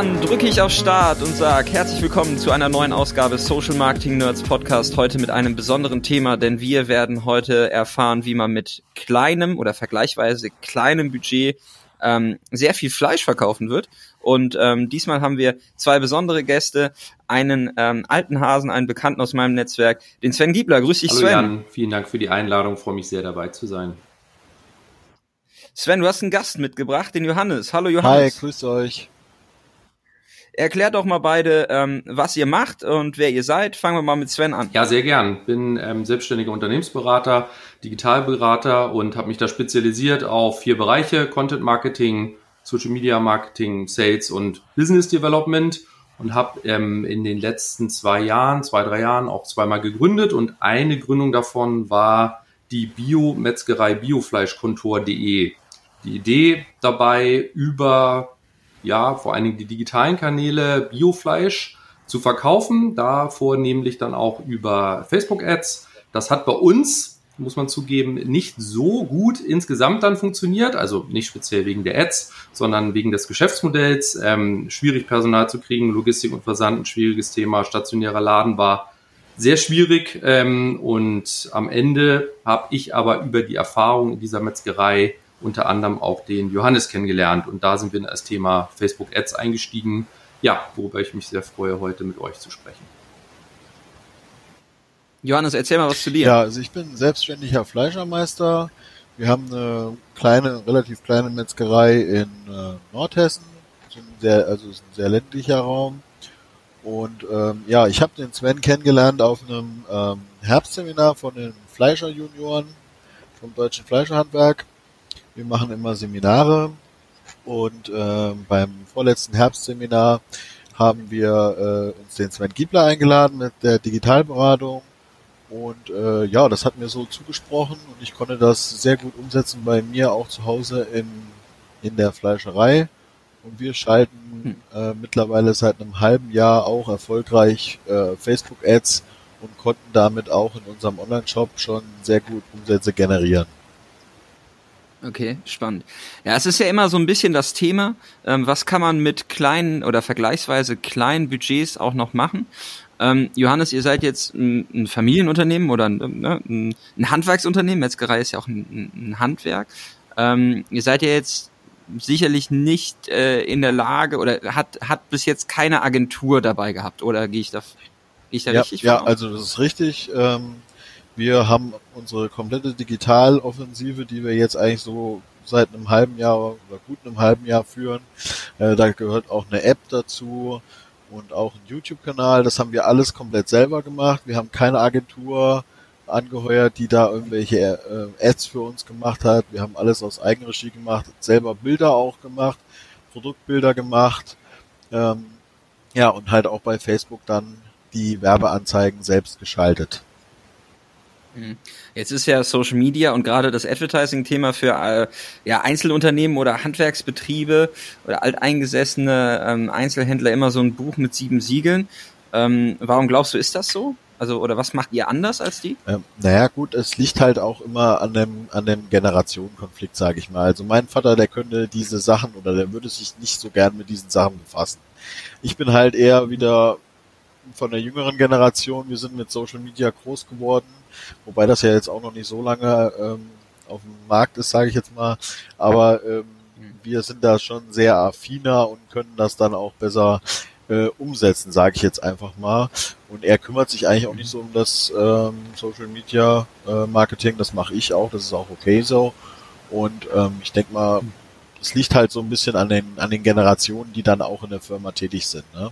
dann drücke ich auf Start und sage herzlich willkommen zu einer neuen Ausgabe Social Marketing Nerds Podcast. Heute mit einem besonderen Thema, denn wir werden heute erfahren, wie man mit kleinem oder vergleichsweise kleinem Budget ähm, sehr viel Fleisch verkaufen wird. Und ähm, diesmal haben wir zwei besondere Gäste, einen ähm, alten Hasen, einen Bekannten aus meinem Netzwerk, den Sven Giebler. Grüß dich, Hallo Sven. Jan, vielen Dank für die Einladung, freue mich sehr dabei zu sein. Sven, du hast einen Gast mitgebracht, den Johannes. Hallo Johannes. Hi, grüßt euch. Erklärt doch mal beide, ähm, was ihr macht und wer ihr seid. Fangen wir mal mit Sven an. Ja, sehr gern. Bin ähm, selbstständiger Unternehmensberater, Digitalberater und habe mich da spezialisiert auf vier Bereiche: Content Marketing, Social Media Marketing, Sales und Business Development und habe ähm, in den letzten zwei Jahren, zwei, drei Jahren auch zweimal gegründet und eine Gründung davon war die Biometzgerei biofleischkontor.de. Die Idee dabei über ja, vor allen Dingen die digitalen Kanäle Biofleisch zu verkaufen, da vornehmlich dann auch über Facebook-Ads. Das hat bei uns, muss man zugeben, nicht so gut insgesamt dann funktioniert, also nicht speziell wegen der Ads, sondern wegen des Geschäftsmodells. Ähm, schwierig Personal zu kriegen, Logistik und Versand ein schwieriges Thema, stationärer Laden war sehr schwierig ähm, und am Ende habe ich aber über die Erfahrung in dieser Metzgerei unter anderem auch den Johannes kennengelernt. Und da sind wir in das Thema Facebook Ads eingestiegen. Ja, worüber ich mich sehr freue, heute mit euch zu sprechen. Johannes, erzähl mal was zu dir. Ja, also ich bin selbstständiger Fleischermeister. Wir haben eine kleine, relativ kleine Metzgerei in äh, Nordhessen. Sehr, also ist ein sehr ländlicher Raum. Und ähm, ja, ich habe den Sven kennengelernt auf einem ähm, Herbstseminar von den Fleischer-Junioren vom Deutschen Fleischerhandwerk. Wir machen immer Seminare und äh, beim vorletzten Herbstseminar haben wir äh, uns den Sven Giebler eingeladen mit der Digitalberatung und äh, ja, das hat mir so zugesprochen und ich konnte das sehr gut umsetzen bei mir auch zu Hause in, in der Fleischerei und wir schalten äh, mittlerweile seit einem halben Jahr auch erfolgreich äh, Facebook-Ads und konnten damit auch in unserem Online-Shop schon sehr gut Umsätze generieren. Okay, spannend. Ja, es ist ja immer so ein bisschen das Thema, ähm, was kann man mit kleinen oder vergleichsweise kleinen Budgets auch noch machen? Ähm, Johannes, ihr seid jetzt ein, ein Familienunternehmen oder ein, ne, ein, Handwerksunternehmen, Metzgerei ist ja auch ein, ein Handwerk. Ähm, ihr seid ja jetzt sicherlich nicht äh, in der Lage oder hat, hat bis jetzt keine Agentur dabei gehabt, oder gehe ich da, gehe ich da ja, richtig? Ja, also das ist richtig. Ähm wir haben unsere komplette Digitaloffensive, die wir jetzt eigentlich so seit einem halben Jahr oder gut einem halben Jahr führen. Äh, da gehört auch eine App dazu und auch ein YouTube-Kanal. Das haben wir alles komplett selber gemacht. Wir haben keine Agentur angeheuert, die da irgendwelche äh, Ads für uns gemacht hat. Wir haben alles aus Eigenregie gemacht, selber Bilder auch gemacht, Produktbilder gemacht. Ähm, ja, und halt auch bei Facebook dann die Werbeanzeigen selbst geschaltet. Mhm. Jetzt ist ja Social Media und gerade das Advertising-Thema für äh, ja, Einzelunternehmen oder Handwerksbetriebe oder alteingesessene ähm, Einzelhändler immer so ein Buch mit sieben Siegeln. Ähm, warum glaubst du, ist das so? Also, oder was macht ihr anders als die? Ähm, naja, gut, es liegt halt auch immer an dem, an dem Generationenkonflikt, sage ich mal. Also mein Vater, der könnte diese Sachen oder der würde sich nicht so gern mit diesen Sachen befassen. Ich bin halt eher wieder von der jüngeren Generation. Wir sind mit Social Media groß geworden wobei das ja jetzt auch noch nicht so lange ähm, auf dem Markt ist, sage ich jetzt mal. Aber ähm, wir sind da schon sehr affiner und können das dann auch besser äh, umsetzen, sage ich jetzt einfach mal. Und er kümmert sich eigentlich auch nicht so um das ähm, Social Media äh, Marketing, das mache ich auch, das ist auch okay so. Und ähm, ich denke mal, es liegt halt so ein bisschen an den an den Generationen, die dann auch in der Firma tätig sind. Ne?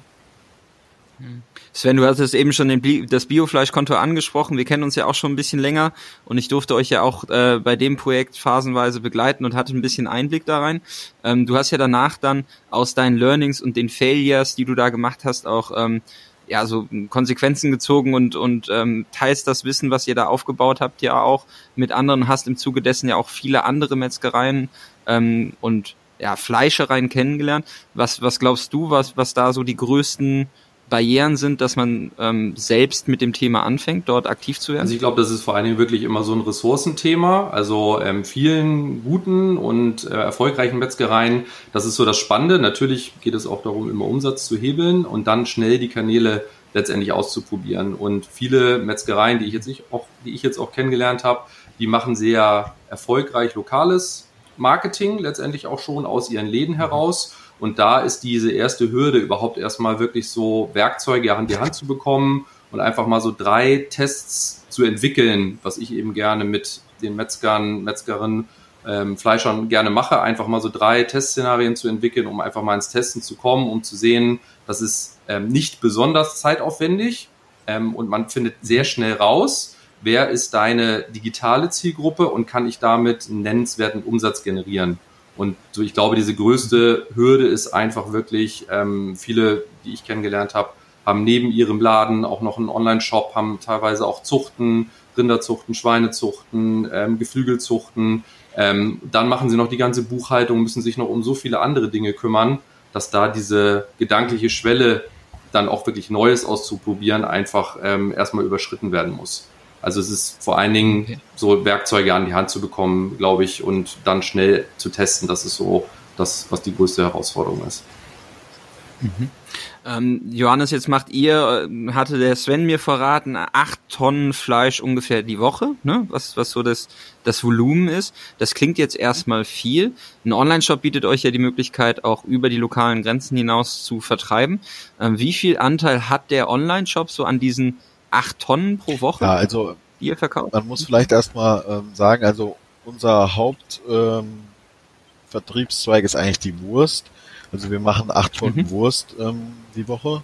Sven, du hattest eben schon den, das Biofleischkonto angesprochen. Wir kennen uns ja auch schon ein bisschen länger und ich durfte euch ja auch äh, bei dem Projekt phasenweise begleiten und hatte ein bisschen Einblick da rein. Ähm, du hast ja danach dann aus deinen Learnings und den Failures, die du da gemacht hast, auch ähm, ja so Konsequenzen gezogen und und ähm, teilst das Wissen, was ihr da aufgebaut habt, ja auch mit anderen. Hast im Zuge dessen ja auch viele andere Metzgereien ähm, und ja Fleischereien kennengelernt. Was was glaubst du, was was da so die größten Barrieren sind, dass man ähm, selbst mit dem Thema anfängt, dort aktiv zu werden? Also ich glaube, das ist vor allen Dingen wirklich immer so ein Ressourcenthema. Also ähm, vielen guten und äh, erfolgreichen Metzgereien, das ist so das Spannende. Natürlich geht es auch darum, immer Umsatz zu hebeln und dann schnell die Kanäle letztendlich auszuprobieren. Und viele Metzgereien, die ich jetzt nicht auch, die ich jetzt auch kennengelernt habe, die machen sehr erfolgreich lokales Marketing letztendlich auch schon aus ihren Läden heraus. Und da ist diese erste Hürde überhaupt erstmal wirklich so Werkzeuge an die Hand zu bekommen und einfach mal so drei Tests zu entwickeln, was ich eben gerne mit den Metzgern, Metzgerinnen, ähm, Fleischern gerne mache, einfach mal so drei Testszenarien zu entwickeln, um einfach mal ins Testen zu kommen, um zu sehen, das ist ähm, nicht besonders zeitaufwendig ähm, und man findet sehr schnell raus, wer ist deine digitale Zielgruppe und kann ich damit einen nennenswerten Umsatz generieren. Und so, ich glaube, diese größte Hürde ist einfach wirklich, ähm, viele, die ich kennengelernt habe, haben neben ihrem Laden auch noch einen Online-Shop, haben teilweise auch Zuchten, Rinderzuchten, Schweinezuchten, ähm, Geflügelzuchten. Ähm, dann machen sie noch die ganze Buchhaltung, müssen sich noch um so viele andere Dinge kümmern, dass da diese gedankliche Schwelle dann auch wirklich Neues auszuprobieren einfach ähm, erstmal überschritten werden muss. Also es ist vor allen Dingen okay. so Werkzeuge an die Hand zu bekommen, glaube ich, und dann schnell zu testen. Das ist so das, was die größte Herausforderung ist. Mhm. Ähm, Johannes, jetzt macht ihr, äh, hatte der Sven mir verraten, acht Tonnen Fleisch ungefähr die Woche, ne? was, was so das, das Volumen ist. Das klingt jetzt erstmal viel. Ein Online-Shop bietet euch ja die Möglichkeit, auch über die lokalen Grenzen hinaus zu vertreiben. Ähm, wie viel Anteil hat der Online-Shop so an diesen acht Tonnen pro Woche, ja, also, die ihr verkauft? Man muss vielleicht erstmal ähm, sagen, also unser Hauptvertriebszweig ähm, ist eigentlich die Wurst. Also wir machen acht Tonnen mhm. Wurst ähm, die Woche.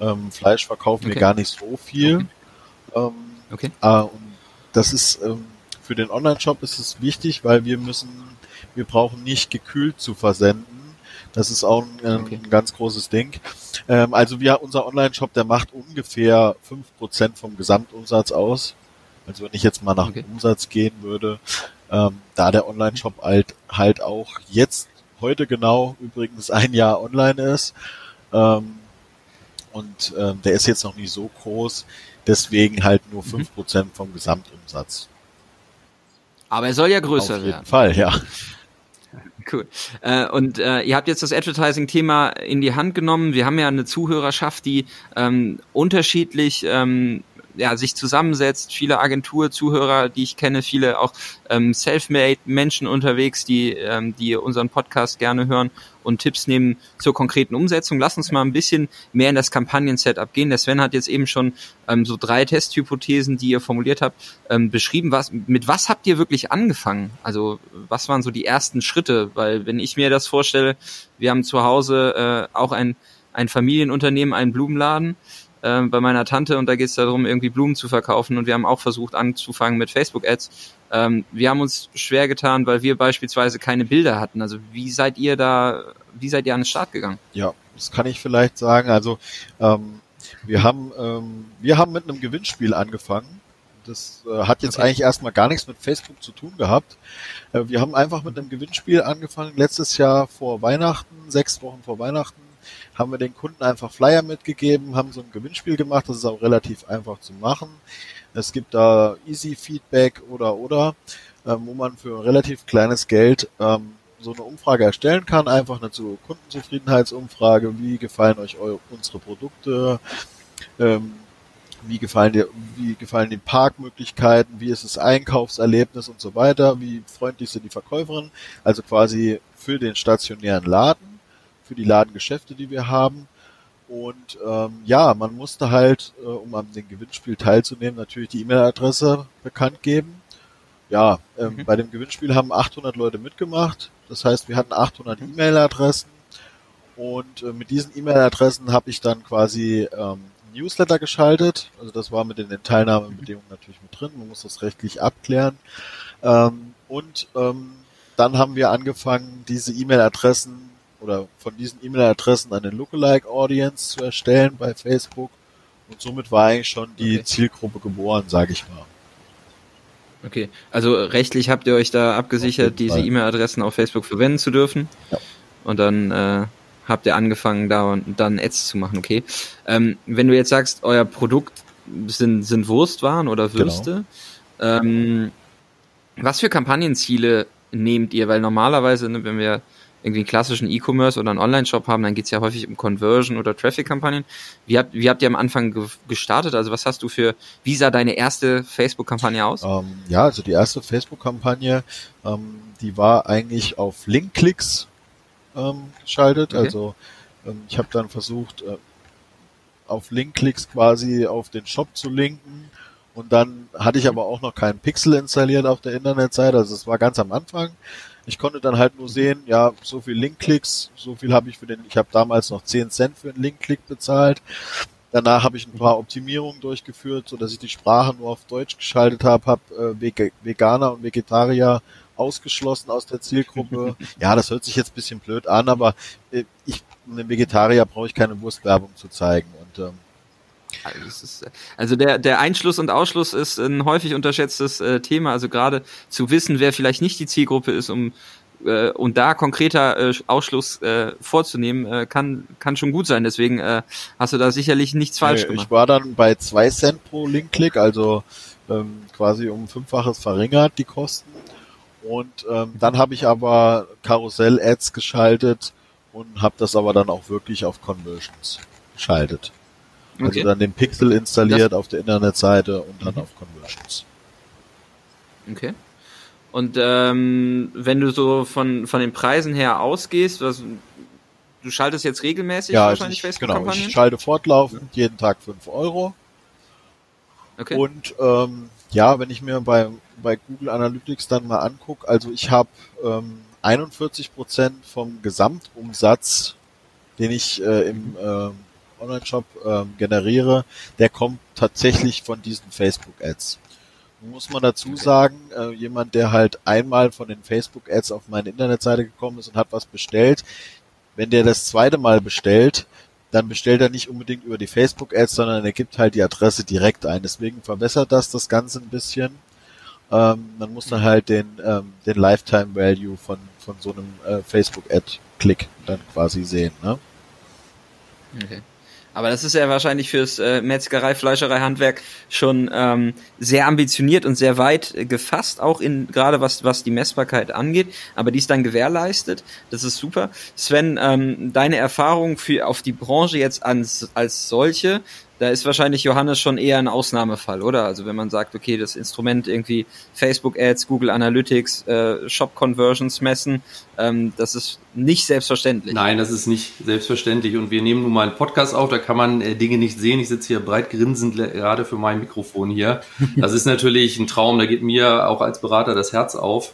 Ähm, Fleisch verkaufen okay. wir gar nicht so viel. Okay. Ähm, okay. Äh, und das ist ähm, für den Online-Shop ist es wichtig, weil wir müssen, wir brauchen nicht gekühlt zu versenden. Das ist auch ein, ähm, okay. ganz großes Ding. Ähm, also wir, unser Online-Shop, der macht ungefähr fünf Prozent vom Gesamtumsatz aus. Also wenn ich jetzt mal nach okay. Umsatz gehen würde, ähm, da der Online-Shop halt, halt auch jetzt, heute genau, übrigens ein Jahr online ist, ähm, und ähm, der ist jetzt noch nicht so groß, deswegen halt nur mhm. fünf Prozent vom Gesamtumsatz. Aber er soll ja größer werden. Auf jeden werden. Fall, ja. Cool. Äh, und äh, ihr habt jetzt das Advertising-Thema in die Hand genommen. Wir haben ja eine Zuhörerschaft, die ähm, unterschiedlich ähm, ja, sich zusammensetzt, viele Agentur-Zuhörer, die ich kenne, viele auch ähm, self-made Menschen unterwegs, die, ähm, die unseren Podcast gerne hören und Tipps nehmen zur konkreten Umsetzung. Lass uns mal ein bisschen mehr in das Kampagnen-Setup gehen. Der Sven hat jetzt eben schon ähm, so drei Testhypothesen, die ihr formuliert habt, ähm, beschrieben. Was, mit was habt ihr wirklich angefangen? Also was waren so die ersten Schritte? Weil wenn ich mir das vorstelle, wir haben zu Hause äh, auch ein, ein Familienunternehmen, einen Blumenladen äh, bei meiner Tante und da geht es darum, irgendwie Blumen zu verkaufen und wir haben auch versucht anzufangen mit Facebook-Ads. Ähm, wir haben uns schwer getan, weil wir beispielsweise keine Bilder hatten. Also wie seid ihr da, wie seid ihr an den Start gegangen? Ja, das kann ich vielleicht sagen. Also ähm, wir haben ähm, wir haben mit einem Gewinnspiel angefangen. Das äh, hat jetzt okay. eigentlich erstmal gar nichts mit Facebook zu tun gehabt. Äh, wir haben einfach mit einem Gewinnspiel angefangen. Letztes Jahr vor Weihnachten, sechs Wochen vor Weihnachten, haben wir den Kunden einfach Flyer mitgegeben, haben so ein Gewinnspiel gemacht, das ist auch relativ einfach zu machen. Es gibt da Easy Feedback oder oder, ähm, wo man für relativ kleines Geld ähm, so eine Umfrage erstellen kann, einfach eine Kundenzufriedenheitsumfrage, wie gefallen euch eure, unsere Produkte, ähm, wie gefallen dir, wie gefallen die Parkmöglichkeiten, wie ist das Einkaufserlebnis und so weiter, wie freundlich sind die Verkäuferinnen, also quasi für den stationären Laden für die Ladengeschäfte, die wir haben. Und ähm, ja, man musste halt, äh, um an dem Gewinnspiel teilzunehmen, natürlich die E-Mail-Adresse bekannt geben. Ja, ähm, mhm. bei dem Gewinnspiel haben 800 Leute mitgemacht. Das heißt, wir hatten 800 mhm. E-Mail-Adressen. Und äh, mit diesen E-Mail-Adressen habe ich dann quasi ähm, Newsletter geschaltet. Also das war mit den Teilnahmebedingungen natürlich mit drin. Man muss das rechtlich abklären. Ähm, und ähm, dann haben wir angefangen, diese E-Mail-Adressen oder von diesen E-Mail-Adressen eine Lookalike-Audience zu erstellen bei Facebook. Und somit war eigentlich schon die okay. Zielgruppe geboren, sage ich mal. Okay, also rechtlich habt ihr euch da abgesichert, diese E-Mail-Adressen auf Facebook verwenden zu dürfen. Ja. Und dann, äh, habt ihr angefangen, da dann Ads zu machen, okay. Ähm, wenn du jetzt sagst, euer Produkt sind, sind Wurstwaren oder genau. Würste, genau. ähm, was für Kampagnenziele nehmt ihr? Weil normalerweise, ne, wenn wir irgendwie einen klassischen E-Commerce oder einen Online-Shop haben, dann geht's ja häufig um Conversion oder Traffic-Kampagnen. Wie habt, wie habt ihr am Anfang ge gestartet? Also was hast du für, wie sah deine erste Facebook-Kampagne aus? Ähm, ja, also die erste Facebook-Kampagne, ähm, die war eigentlich auf Link-Klicks ähm, geschaltet. Okay. Also ähm, ich habe dann versucht, äh, auf Link-Klicks quasi auf den Shop zu linken. Und dann hatte ich aber auch noch keinen Pixel installiert auf der Internetseite. Also es war ganz am Anfang. Ich konnte dann halt nur sehen, ja, so viel Link-Klicks, so viel habe ich für den, ich habe damals noch 10 Cent für einen Link-Klick bezahlt. Danach habe ich ein paar Optimierungen durchgeführt, so dass ich die Sprache nur auf Deutsch geschaltet habe, habe äh, Veganer und Vegetarier ausgeschlossen aus der Zielgruppe. ja, das hört sich jetzt bisschen blöd an, aber äh, ich, einem Vegetarier brauche ich keine Wurstwerbung zu zeigen und ähm, ist, also der, der Einschluss und Ausschluss ist ein häufig unterschätztes äh, Thema. Also gerade zu wissen, wer vielleicht nicht die Zielgruppe ist, um äh, und da konkreter äh, Ausschluss äh, vorzunehmen, äh, kann, kann schon gut sein. Deswegen äh, hast du da sicherlich nichts falsch nee, gemacht. Ich war dann bei zwei Cent pro Linkklick, also ähm, quasi um fünffaches verringert die Kosten. Und ähm, dann habe ich aber Karussell-Ads geschaltet und habe das aber dann auch wirklich auf Conversions geschaltet. Also okay. Also dann den Pixel installiert das auf der Internetseite und dann mhm. auf Conversions. Okay. Und ähm, wenn du so von, von den Preisen her ausgehst, was, du schaltest jetzt regelmäßig ja, wahrscheinlich also Facebook-Kampagnen? Genau, ich schalte fortlaufend ja. jeden Tag 5 Euro. Okay. Und ähm, ja, wenn ich mir bei, bei Google Analytics dann mal angucke, also ich habe ähm, 41 Prozent vom Gesamtumsatz, den ich äh, im äh, Online-Shop äh, generiere, der kommt tatsächlich von diesen Facebook-Ads. Muss man dazu sagen, äh, jemand, der halt einmal von den Facebook-Ads auf meine Internetseite gekommen ist und hat was bestellt, wenn der das zweite Mal bestellt, dann bestellt er nicht unbedingt über die Facebook-Ads, sondern er gibt halt die Adresse direkt ein. Deswegen verbessert das das Ganze ein bisschen. Ähm, man muss dann halt den, ähm, den Lifetime Value von, von so einem äh, Facebook-Ad-Klick dann quasi sehen. Ne? Okay. Aber das ist ja wahrscheinlich fürs äh, Metzgerei, Fleischerei, Handwerk schon ähm, sehr ambitioniert und sehr weit äh, gefasst, auch in gerade was was die Messbarkeit angeht. Aber die ist dann gewährleistet. Das ist super. Sven, ähm, deine Erfahrung für auf die Branche jetzt als als solche da ist wahrscheinlich Johannes schon eher ein Ausnahmefall, oder? Also wenn man sagt, okay, das Instrument irgendwie Facebook Ads, Google Analytics, äh, Shop Conversions messen, ähm, das ist nicht selbstverständlich. Nein, das ist nicht selbstverständlich. Und wir nehmen nun mal einen Podcast auf, da kann man äh, Dinge nicht sehen. Ich sitze hier breit grinsend gerade für mein Mikrofon hier. Das ist natürlich ein Traum, da geht mir auch als Berater das Herz auf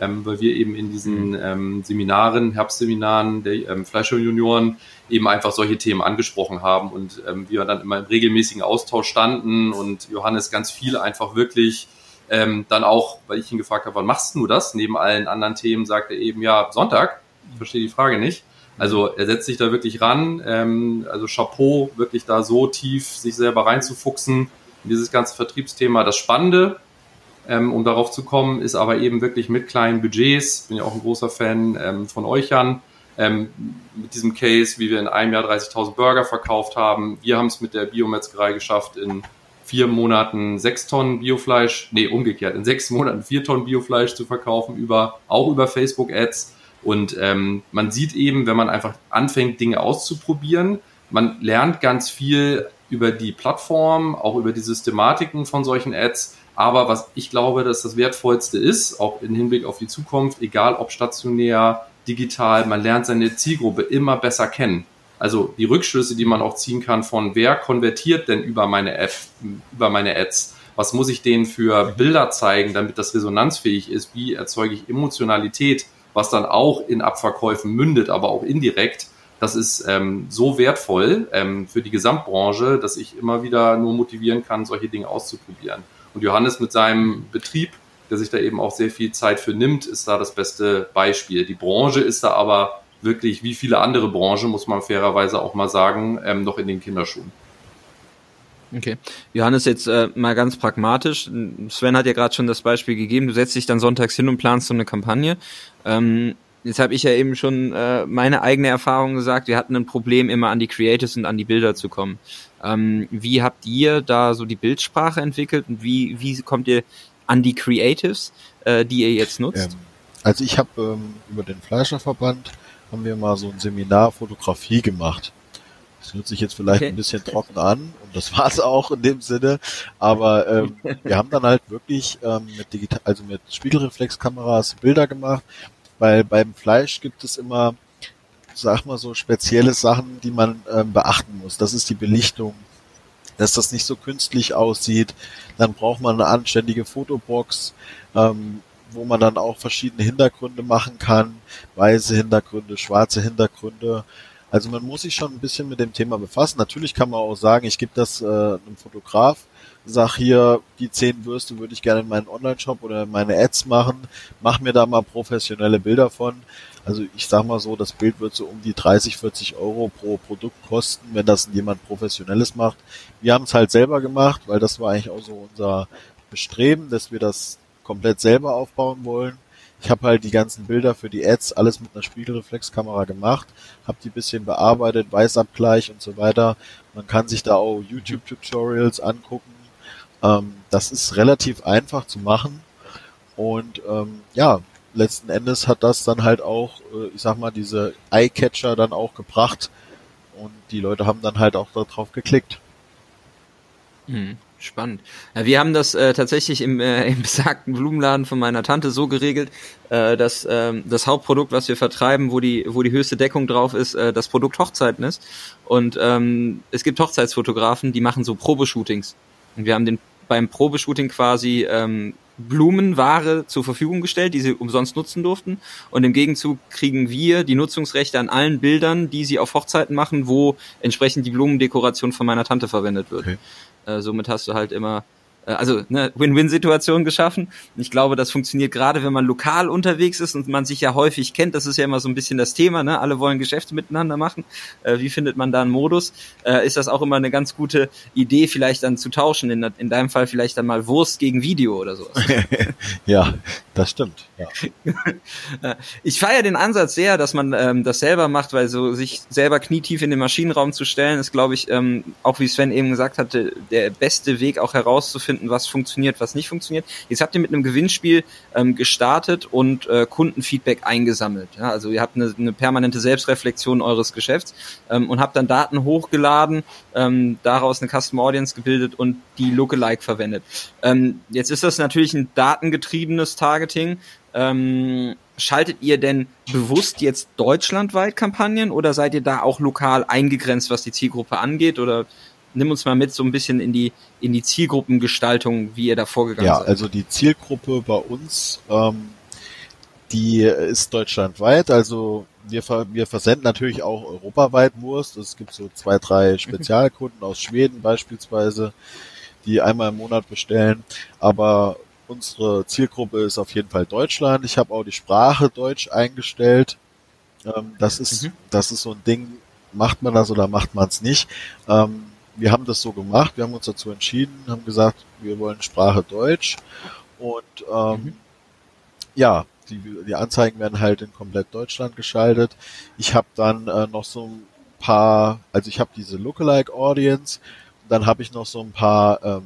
ähm, weil wir eben in diesen ähm, Seminaren, Herbstseminaren der ähm, Fleischer-Junioren eben einfach solche Themen angesprochen haben und ähm, wir dann immer im regelmäßigen Austausch standen und Johannes ganz viel einfach wirklich ähm, dann auch, weil ich ihn gefragt habe, wann machst du das? Neben allen anderen Themen sagt er eben, ja, Sonntag. Ich verstehe die Frage nicht. Also er setzt sich da wirklich ran. Ähm, also Chapeau, wirklich da so tief sich selber reinzufuchsen in dieses ganze Vertriebsthema. Das Spannende ähm, um darauf zu kommen, ist aber eben wirklich mit kleinen Budgets, bin ja auch ein großer Fan ähm, von euch an, ähm, mit diesem Case, wie wir in einem Jahr 30.000 Burger verkauft haben. Wir haben es mit der Biometzgerei geschafft, in vier Monaten sechs Tonnen Biofleisch, nee, umgekehrt, in sechs Monaten vier Tonnen Biofleisch zu verkaufen, über, auch über Facebook-Ads. Und ähm, man sieht eben, wenn man einfach anfängt, Dinge auszuprobieren, man lernt ganz viel über die Plattform, auch über die Systematiken von solchen Ads aber was ich glaube, dass das Wertvollste ist, auch im Hinblick auf die Zukunft, egal ob stationär, digital, man lernt seine Zielgruppe immer besser kennen. Also die Rückschlüsse, die man auch ziehen kann von wer konvertiert denn über meine App, über meine Ads? Was muss ich denen für Bilder zeigen, damit das resonanzfähig ist? Wie erzeuge ich Emotionalität, was dann auch in Abverkäufen mündet, aber auch indirekt? Das ist ähm, so wertvoll ähm, für die Gesamtbranche, dass ich immer wieder nur motivieren kann, solche Dinge auszuprobieren. Und Johannes mit seinem Betrieb, der sich da eben auch sehr viel Zeit für nimmt, ist da das beste Beispiel. Die Branche ist da aber wirklich, wie viele andere Branchen, muss man fairerweise auch mal sagen, ähm, noch in den Kinderschuhen. Okay. Johannes, jetzt äh, mal ganz pragmatisch. Sven hat ja gerade schon das Beispiel gegeben. Du setzt dich dann sonntags hin und planst so eine Kampagne. Ähm, Jetzt habe ich ja eben schon äh, meine eigene Erfahrung gesagt. Wir hatten ein Problem, immer an die Creatives und an die Bilder zu kommen. Ähm, wie habt ihr da so die Bildsprache entwickelt und wie, wie kommt ihr an die Creatives, äh, die ihr jetzt nutzt? Ähm, also ich habe ähm, über den Fleischerverband haben wir mal so ein Seminar Fotografie gemacht. Das hört sich jetzt vielleicht okay. ein bisschen trocken an und das war es auch in dem Sinne. Aber ähm, wir haben dann halt wirklich ähm, mit digital, also mit Spiegelreflexkameras Bilder gemacht weil beim Fleisch gibt es immer, sag mal so, spezielle Sachen, die man ähm, beachten muss. Das ist die Belichtung, dass das nicht so künstlich aussieht. Dann braucht man eine anständige Fotobox, ähm, wo man dann auch verschiedene Hintergründe machen kann. Weiße Hintergründe, schwarze Hintergründe. Also man muss sich schon ein bisschen mit dem Thema befassen. Natürlich kann man auch sagen, ich gebe das äh, einem Fotograf sag hier, die zehn Würste würde ich gerne in meinen Online-Shop oder in meine Ads machen, mach mir da mal professionelle Bilder von. Also ich sag mal so, das Bild wird so um die 30, 40 Euro pro Produkt kosten, wenn das jemand Professionelles macht. Wir haben es halt selber gemacht, weil das war eigentlich auch so unser Bestreben, dass wir das komplett selber aufbauen wollen. Ich habe halt die ganzen Bilder für die Ads alles mit einer Spiegelreflexkamera gemacht, habe die bisschen bearbeitet, Weißabgleich und so weiter. Man kann sich da auch YouTube-Tutorials angucken, ähm, das ist relativ einfach zu machen und ähm, ja, letzten Endes hat das dann halt auch, äh, ich sag mal, diese Eye-Catcher dann auch gebracht und die Leute haben dann halt auch darauf geklickt. Mhm. Spannend. Ja, wir haben das äh, tatsächlich im, äh, im besagten Blumenladen von meiner Tante so geregelt, äh, dass äh, das Hauptprodukt, was wir vertreiben, wo die, wo die höchste Deckung drauf ist, äh, das Produkt Hochzeiten ist. Und ähm, es gibt Hochzeitsfotografen, die machen so Probeshootings. Und wir haben den beim Probeshooting quasi ähm, Blumenware zur Verfügung gestellt, die sie umsonst nutzen durften. Und im Gegenzug kriegen wir die Nutzungsrechte an allen Bildern, die sie auf Hochzeiten machen, wo entsprechend die Blumendekoration von meiner Tante verwendet wird. Okay. Äh, somit hast du halt immer also eine Win-Win-Situation geschaffen. Ich glaube, das funktioniert gerade, wenn man lokal unterwegs ist und man sich ja häufig kennt. Das ist ja immer so ein bisschen das Thema. Ne? Alle wollen Geschäfte miteinander machen. Äh, wie findet man da einen Modus? Äh, ist das auch immer eine ganz gute Idee, vielleicht dann zu tauschen? In, in deinem Fall vielleicht dann mal Wurst gegen Video oder sowas. ja, das stimmt. Ja. ich feiere den Ansatz sehr, dass man ähm, das selber macht, weil so sich selber knietief in den Maschinenraum zu stellen, ist, glaube ich, ähm, auch wie Sven eben gesagt hatte, der beste Weg auch herauszufinden, herausfinden, was funktioniert, was nicht funktioniert. Jetzt habt ihr mit einem Gewinnspiel ähm, gestartet und äh, Kundenfeedback eingesammelt. Ja, also ihr habt eine, eine permanente Selbstreflexion eures Geschäfts ähm, und habt dann Daten hochgeladen, ähm, daraus eine Custom Audience gebildet und die Lookalike verwendet. Ähm, jetzt ist das natürlich ein datengetriebenes Targeting. Ähm, schaltet ihr denn bewusst jetzt deutschlandweit Kampagnen oder seid ihr da auch lokal eingegrenzt, was die Zielgruppe angeht? Oder nimm uns mal mit so ein bisschen in die, in die Zielgruppengestaltung, wie ihr da vorgegangen ja, seid. Ja, also die Zielgruppe bei uns, ähm, die ist deutschlandweit, also wir, wir versenden natürlich auch europaweit Wurst. Es gibt so zwei, drei Spezialkunden aus Schweden beispielsweise, die einmal im Monat bestellen. Aber unsere Zielgruppe ist auf jeden Fall Deutschland. Ich habe auch die Sprache Deutsch eingestellt. Ähm, das ist, mhm. das ist so ein Ding, macht man das oder macht man es nicht. Ähm, wir haben das so gemacht, wir haben uns dazu entschieden, haben gesagt, wir wollen Sprache Deutsch und ähm, mhm. ja, die, die Anzeigen werden halt in komplett Deutschland geschaltet. Ich habe dann äh, noch so ein paar, also ich habe diese Lookalike Audience, dann habe ich noch so ein paar ähm,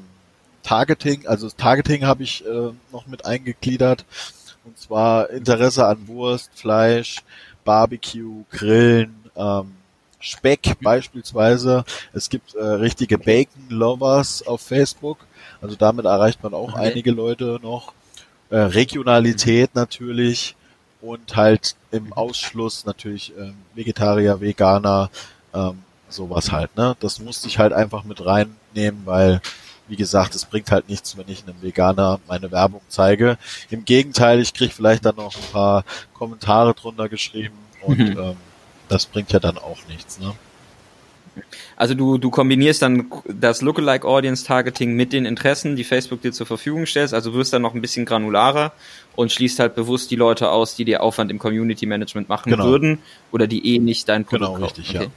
Targeting, also Targeting habe ich äh, noch mit eingegliedert und zwar Interesse an Wurst, Fleisch, Barbecue, Grillen, ähm, Speck beispielsweise. Es gibt äh, richtige Bacon-Lovers auf Facebook. Also damit erreicht man auch okay. einige Leute noch. Äh, Regionalität natürlich und halt im Ausschluss natürlich äh, Vegetarier, Veganer, ähm, sowas halt. Ne? Das musste ich halt einfach mit reinnehmen, weil wie gesagt, es bringt halt nichts, wenn ich einem Veganer meine Werbung zeige. Im Gegenteil, ich krieg vielleicht dann noch ein paar Kommentare drunter geschrieben und mhm. ähm, das bringt ja dann auch nichts, ne? Also du, du kombinierst dann das Lookalike Audience Targeting mit den Interessen, die Facebook dir zur Verfügung stellst, also wirst dann noch ein bisschen granularer und schließt halt bewusst die Leute aus, die dir Aufwand im Community Management machen genau. würden oder die eh nicht dein Produkt Genau, richtig, okay. ja.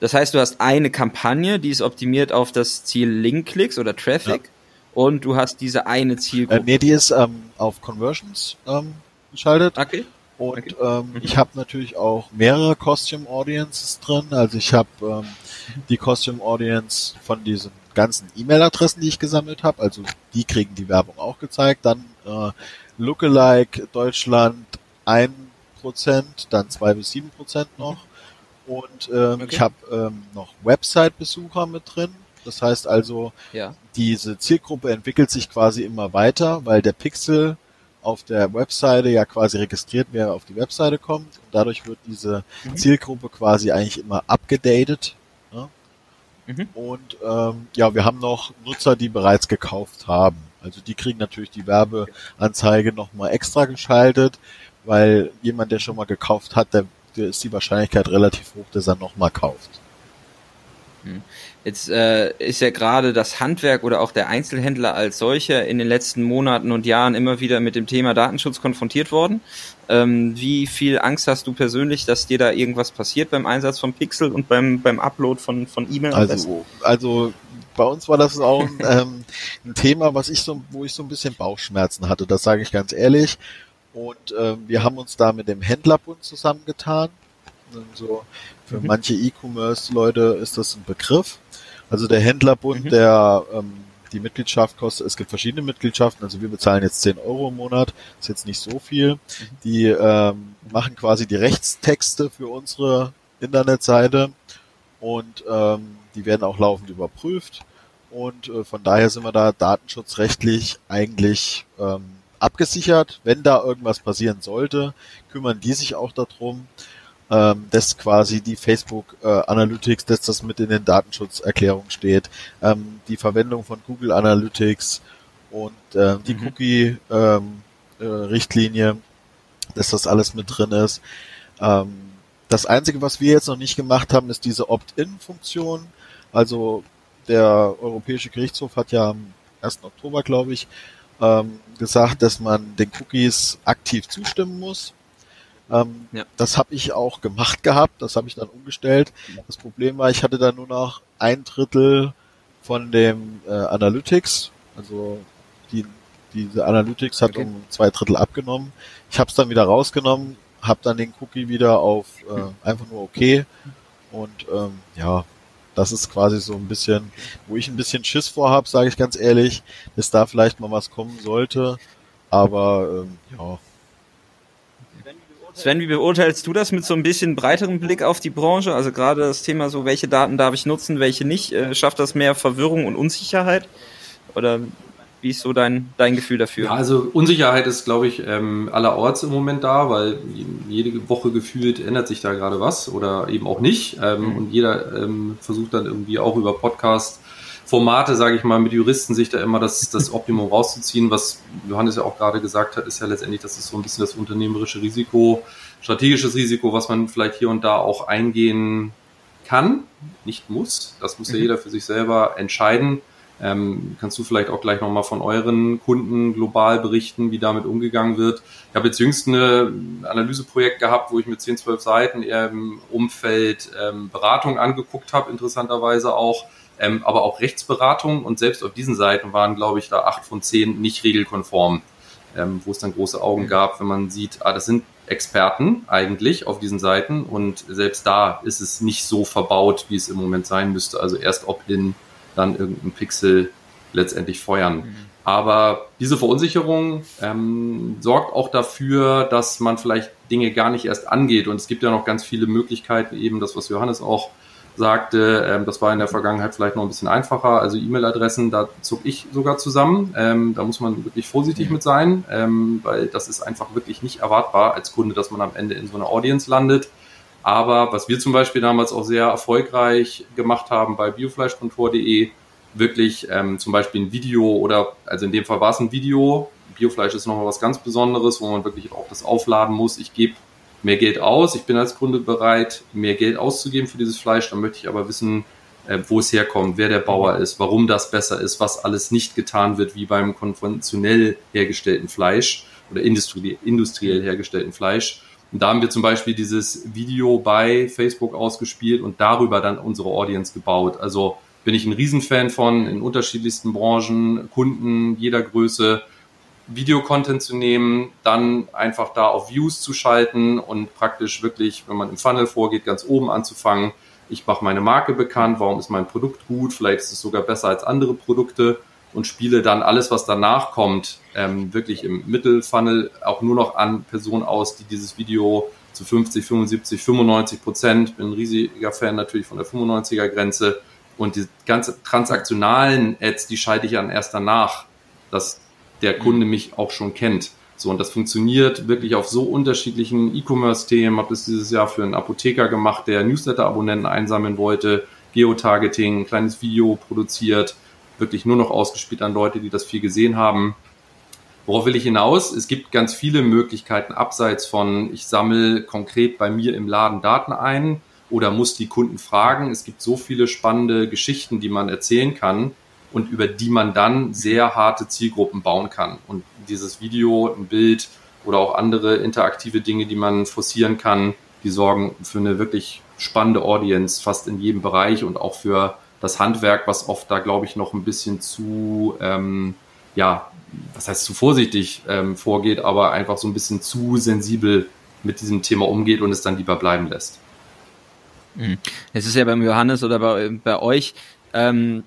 Das heißt, du hast eine Kampagne, die ist optimiert auf das Ziel Link-Klicks oder Traffic ja. und du hast diese eine Zielgruppe. Äh, nee, die ist ähm, auf Conversions ähm, geschaltet. Okay Und okay. ähm, mhm. ich habe natürlich auch mehrere Costume Audiences drin. Also ich habe ähm, die Costume Audience von diesen ganzen E-Mail-Adressen, die ich gesammelt habe. Also die kriegen die Werbung auch gezeigt. Dann äh, Lookalike Deutschland ein Prozent, dann zwei bis sieben Prozent noch. Und ähm, okay. ich habe ähm, noch Website-Besucher mit drin. Das heißt also, ja. diese Zielgruppe entwickelt sich quasi immer weiter, weil der Pixel auf der Webseite ja quasi registriert, wer auf die Webseite kommt. Und dadurch wird diese mhm. Zielgruppe quasi eigentlich immer abgedatet. Ne? Mhm. Und ähm, ja, wir haben noch Nutzer, die bereits gekauft haben. Also die kriegen natürlich die Werbeanzeige nochmal extra geschaltet, weil jemand, der schon mal gekauft hat, der, der ist die Wahrscheinlichkeit relativ hoch, dass er nochmal kauft. Jetzt äh, ist ja gerade das Handwerk oder auch der Einzelhändler als solcher in den letzten Monaten und Jahren immer wieder mit dem Thema Datenschutz konfrontiert worden. Ähm, wie viel Angst hast du persönlich, dass dir da irgendwas passiert beim Einsatz von Pixel und beim, beim Upload von, von E-Mail? Also, also bei uns war das auch ein, ähm, ein Thema, was ich so, wo ich so ein bisschen Bauchschmerzen hatte. Das sage ich ganz ehrlich. Und ähm, wir haben uns da mit dem Händlerbund zusammengetan. So für mhm. manche E-Commerce-Leute ist das ein Begriff. Also der Händlerbund, mhm. der ähm, die Mitgliedschaft kostet, es gibt verschiedene Mitgliedschaften, also wir bezahlen jetzt 10 Euro im Monat, ist jetzt nicht so viel. Mhm. Die ähm, machen quasi die Rechtstexte für unsere Internetseite und ähm, die werden auch laufend überprüft und äh, von daher sind wir da datenschutzrechtlich eigentlich ähm, abgesichert. Wenn da irgendwas passieren sollte, kümmern die sich auch darum, ähm, dass quasi die Facebook äh, Analytics, dass das mit in den Datenschutzerklärungen steht, ähm, die Verwendung von Google Analytics und äh, die mhm. Cookie ähm, äh, Richtlinie, dass das alles mit drin ist. Ähm, das Einzige, was wir jetzt noch nicht gemacht haben, ist diese Opt-in-Funktion. Also der Europäische Gerichtshof hat ja am 1. Oktober, glaube ich, ähm, gesagt, dass man den Cookies aktiv zustimmen muss. Ähm, ja. Das habe ich auch gemacht gehabt, das habe ich dann umgestellt. Das Problem war, ich hatte da nur noch ein Drittel von dem äh, Analytics, also die, diese Analytics hat okay. um zwei Drittel abgenommen. Ich habe es dann wieder rausgenommen, habe dann den Cookie wieder auf äh, einfach nur okay und ähm, ja, das ist quasi so ein bisschen, wo ich ein bisschen Schiss vorhab, sage ich ganz ehrlich, dass da vielleicht mal was kommen sollte. Aber ähm, ja. Sven, wie beurteilst du das mit so ein bisschen breiterem Blick auf die Branche? Also gerade das Thema so, welche Daten darf ich nutzen, welche nicht? Äh, schafft das mehr Verwirrung und Unsicherheit? Oder wie ist so dein, dein Gefühl dafür? Ja, also Unsicherheit ist, glaube ich, ähm, allerorts im Moment da, weil jede Woche gefühlt ändert sich da gerade was oder eben auch nicht. Ähm, mhm. Und jeder ähm, versucht dann irgendwie auch über Podcast Formate, sage ich mal, mit Juristen sich da immer das, das Optimum rauszuziehen. Was Johannes ja auch gerade gesagt hat, ist ja letztendlich, das ist so ein bisschen das unternehmerische Risiko, strategisches Risiko, was man vielleicht hier und da auch eingehen kann, nicht muss. Das muss ja mhm. jeder für sich selber entscheiden. Ähm, kannst du vielleicht auch gleich nochmal von euren Kunden global berichten, wie damit umgegangen wird? Ich habe jetzt jüngst ein Analyseprojekt gehabt, wo ich mit 10, 12 Seiten eher im Umfeld ähm, Beratung angeguckt habe, interessanterweise auch, ähm, aber auch Rechtsberatung und selbst auf diesen Seiten waren, glaube ich, da acht von zehn nicht regelkonform, ähm, wo es dann große Augen mhm. gab, wenn man sieht, ah, das sind Experten eigentlich auf diesen Seiten und selbst da ist es nicht so verbaut, wie es im Moment sein müsste. Also erst Opt-in, dann irgendein Pixel letztendlich feuern. Mhm. Aber diese Verunsicherung ähm, sorgt auch dafür, dass man vielleicht Dinge gar nicht erst angeht. Und es gibt ja noch ganz viele Möglichkeiten, eben das, was Johannes auch sagte, ähm, das war in der Vergangenheit vielleicht noch ein bisschen einfacher. Also E-Mail-Adressen, da zog ich sogar zusammen. Ähm, da muss man wirklich vorsichtig mhm. mit sein, ähm, weil das ist einfach wirklich nicht erwartbar als Kunde, dass man am Ende in so einer Audience landet. Aber was wir zum Beispiel damals auch sehr erfolgreich gemacht haben bei biofleischkontor.de, wirklich ähm, zum Beispiel ein Video oder, also in dem Fall war es ein Video. Biofleisch ist nochmal was ganz Besonderes, wo man wirklich auch das aufladen muss. Ich gebe mehr Geld aus, ich bin als Kunde bereit, mehr Geld auszugeben für dieses Fleisch, dann möchte ich aber wissen, äh, wo es herkommt, wer der Bauer ist, warum das besser ist, was alles nicht getan wird wie beim konventionell hergestellten Fleisch oder industriell hergestellten Fleisch. Und da haben wir zum Beispiel dieses Video bei Facebook ausgespielt und darüber dann unsere Audience gebaut. Also bin ich ein Riesenfan von in unterschiedlichsten Branchen, Kunden jeder Größe. Videocontent zu nehmen, dann einfach da auf Views zu schalten und praktisch wirklich, wenn man im Funnel vorgeht, ganz oben anzufangen. Ich mache meine Marke bekannt, warum ist mein Produkt gut, vielleicht ist es sogar besser als andere Produkte und spiele dann alles, was danach kommt, ähm, wirklich im Mittelfunnel auch nur noch an Personen aus, die dieses Video zu 50, 75, 95 Prozent, bin ein riesiger Fan natürlich von der 95er Grenze. Und die ganze transaktionalen Ads, die schalte ich an erst danach, dass der Kunde mich auch schon kennt. So, und das funktioniert wirklich auf so unterschiedlichen E-Commerce-Themen. Habe das dieses Jahr für einen Apotheker gemacht, der Newsletter-Abonnenten einsammeln wollte, Geotargeting, ein kleines Video produziert, wirklich nur noch ausgespielt an Leute, die das viel gesehen haben. Worauf will ich hinaus? Es gibt ganz viele Möglichkeiten abseits von, ich sammle konkret bei mir im Laden Daten ein oder muss die Kunden fragen. Es gibt so viele spannende Geschichten, die man erzählen kann und über die man dann sehr harte Zielgruppen bauen kann. Und dieses Video, ein Bild oder auch andere interaktive Dinge, die man forcieren kann, die sorgen für eine wirklich spannende Audience fast in jedem Bereich und auch für das Handwerk, was oft da, glaube ich, noch ein bisschen zu, ähm, ja, was heißt zu vorsichtig ähm, vorgeht, aber einfach so ein bisschen zu sensibel mit diesem Thema umgeht und es dann lieber bleiben lässt. Mhm. Es ist ja beim Johannes oder bei, bei euch ähm,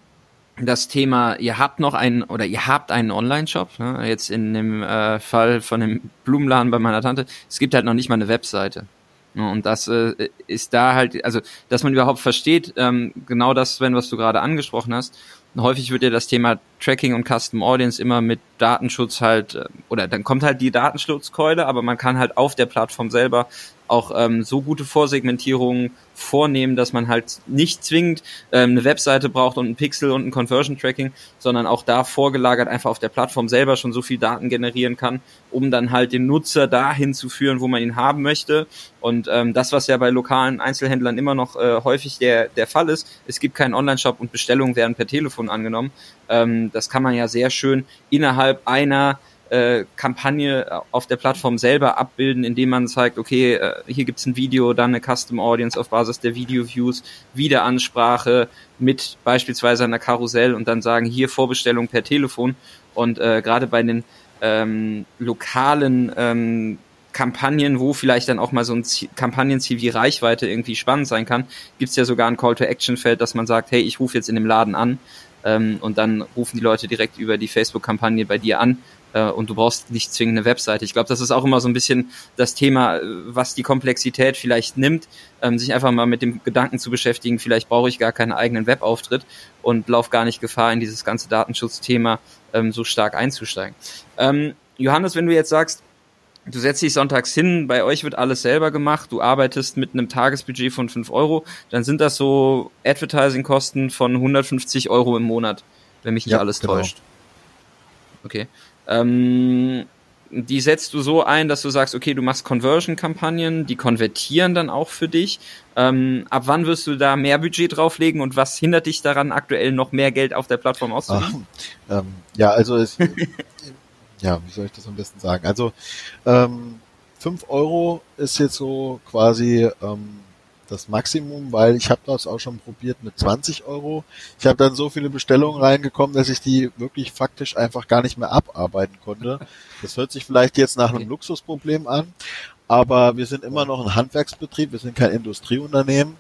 das Thema, ihr habt noch einen oder ihr habt einen Online-Shop, ne? jetzt in dem äh, Fall von dem Blumenladen bei meiner Tante, es gibt halt noch nicht mal eine Webseite. Und das äh, ist da halt, also dass man überhaupt versteht, ähm, genau das, wenn was du gerade angesprochen hast. Häufig wird ja das Thema Tracking und Custom Audience immer mit Datenschutz halt, äh, oder dann kommt halt die Datenschutzkeule, aber man kann halt auf der Plattform selber auch ähm, so gute Vorsegmentierungen vornehmen, dass man halt nicht zwingend ähm, eine Webseite braucht und ein Pixel und ein Conversion Tracking, sondern auch da vorgelagert einfach auf der Plattform selber schon so viel Daten generieren kann, um dann halt den Nutzer dahin zu führen, wo man ihn haben möchte. Und ähm, das, was ja bei lokalen Einzelhändlern immer noch äh, häufig der, der Fall ist, es gibt keinen Online-Shop und Bestellungen werden per Telefon angenommen. Ähm, das kann man ja sehr schön innerhalb einer äh, Kampagne auf der Plattform selber abbilden, indem man zeigt, okay, äh, hier gibt's ein Video, dann eine Custom Audience auf Basis der Video-Views, Wiederansprache mit beispielsweise einer Karussell und dann sagen, hier Vorbestellung per Telefon. Und äh, gerade bei den ähm, lokalen ähm, Kampagnen, wo vielleicht dann auch mal so ein Kampagnenziel wie Reichweite irgendwie spannend sein kann, gibt's ja sogar ein Call-to-Action-Feld, dass man sagt, hey, ich rufe jetzt in dem Laden an ähm, und dann rufen die Leute direkt über die Facebook-Kampagne bei dir an äh, und du brauchst nicht zwingend eine Webseite. Ich glaube, das ist auch immer so ein bisschen das Thema, äh, was die Komplexität vielleicht nimmt, ähm, sich einfach mal mit dem Gedanken zu beschäftigen, vielleicht brauche ich gar keinen eigenen Webauftritt und laufe gar nicht Gefahr, in dieses ganze Datenschutzthema ähm, so stark einzusteigen. Ähm, Johannes, wenn du jetzt sagst, Du setzt dich sonntags hin, bei euch wird alles selber gemacht, du arbeitest mit einem Tagesbudget von 5 Euro, dann sind das so Advertising-Kosten von 150 Euro im Monat, wenn mich nicht ja, alles genau. täuscht. Okay. Ähm, die setzt du so ein, dass du sagst, okay, du machst Conversion-Kampagnen, die konvertieren dann auch für dich. Ähm, ab wann wirst du da mehr Budget drauflegen und was hindert dich daran, aktuell noch mehr Geld auf der Plattform auszugeben? Ähm, ja, also es, ja, wie soll ich das am besten sagen? Also ähm, 5 Euro ist jetzt so quasi ähm, das Maximum, weil ich habe das auch schon probiert mit 20 Euro. Ich habe dann so viele Bestellungen reingekommen, dass ich die wirklich faktisch einfach gar nicht mehr abarbeiten konnte. Das hört sich vielleicht jetzt nach einem Luxusproblem an, aber wir sind immer noch ein Handwerksbetrieb, wir sind kein Industrieunternehmen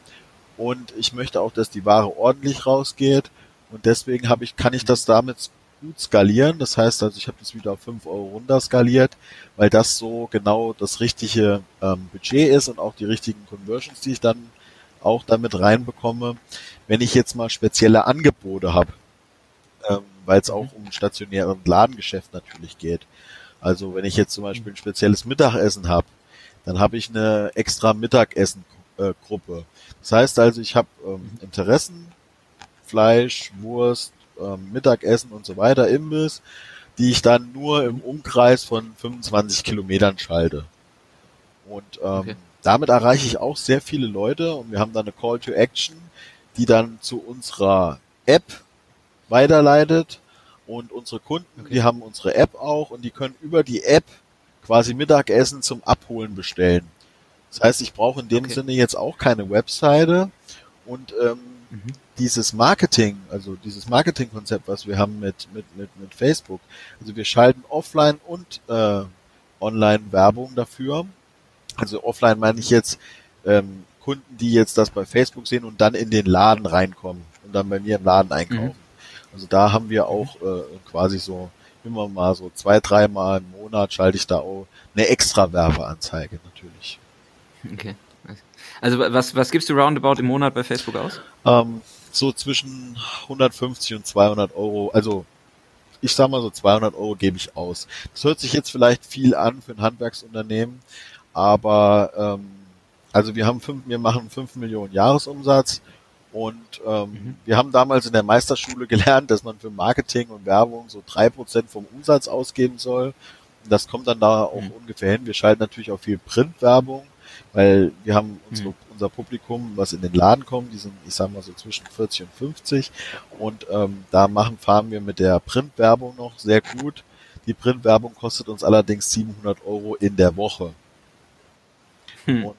und ich möchte auch, dass die Ware ordentlich rausgeht und deswegen habe ich, kann ich das damit gut skalieren. Das heißt also, ich habe das wieder auf 5 Euro runter skaliert, weil das so genau das richtige ähm, Budget ist und auch die richtigen Conversions, die ich dann auch damit reinbekomme. Wenn ich jetzt mal spezielle Angebote habe, ähm, weil es auch um stationären Ladengeschäft natürlich geht. Also wenn ich jetzt zum Beispiel ein spezielles Mittagessen habe, dann habe ich eine extra Mittagessen-Gruppe. Das heißt also, ich habe ähm, Interessen, Fleisch, Wurst, ähm, Mittagessen und so weiter, Imbiss, die ich dann nur im Umkreis von 25 Kilometern schalte. Und ähm, okay. damit erreiche ich auch sehr viele Leute und wir haben dann eine Call to Action, die dann zu unserer App weiterleitet und unsere Kunden, okay. die haben unsere App auch und die können über die App quasi Mittagessen zum Abholen bestellen. Das heißt, ich brauche in dem okay. Sinne jetzt auch keine Webseite und ähm, mhm. dieses Marketing, also dieses Marketingkonzept, was wir haben mit, mit, mit, mit Facebook, also wir schalten offline und äh, online Werbung dafür. Also offline meine ich jetzt ähm, Kunden, die jetzt das bei Facebook sehen und dann in den Laden reinkommen und dann bei mir im Laden einkaufen. Mhm. Also da haben wir auch äh, quasi so immer mal so zwei, dreimal im Monat schalte ich da auch eine extra Werbeanzeige natürlich. Okay. Also was, was gibst du roundabout im Monat bei Facebook aus? Ähm, so zwischen 150 und 200 Euro. Also ich sag mal so 200 Euro gebe ich aus. Das hört sich jetzt vielleicht viel an für ein Handwerksunternehmen, aber ähm, also wir haben fünf, wir machen fünf Millionen Jahresumsatz und ähm, mhm. wir haben damals in der Meisterschule gelernt, dass man für Marketing und Werbung so drei Prozent vom Umsatz ausgeben soll. Und das kommt dann da auch mhm. ungefähr hin. Wir schalten natürlich auch viel Printwerbung weil wir haben unsere, mhm. unser Publikum, was in den Laden kommt, die sind, ich sag mal so zwischen 40 und 50 und ähm, da machen, fahren wir mit der Printwerbung noch sehr gut. Die Printwerbung kostet uns allerdings 700 Euro in der Woche. Hm. Und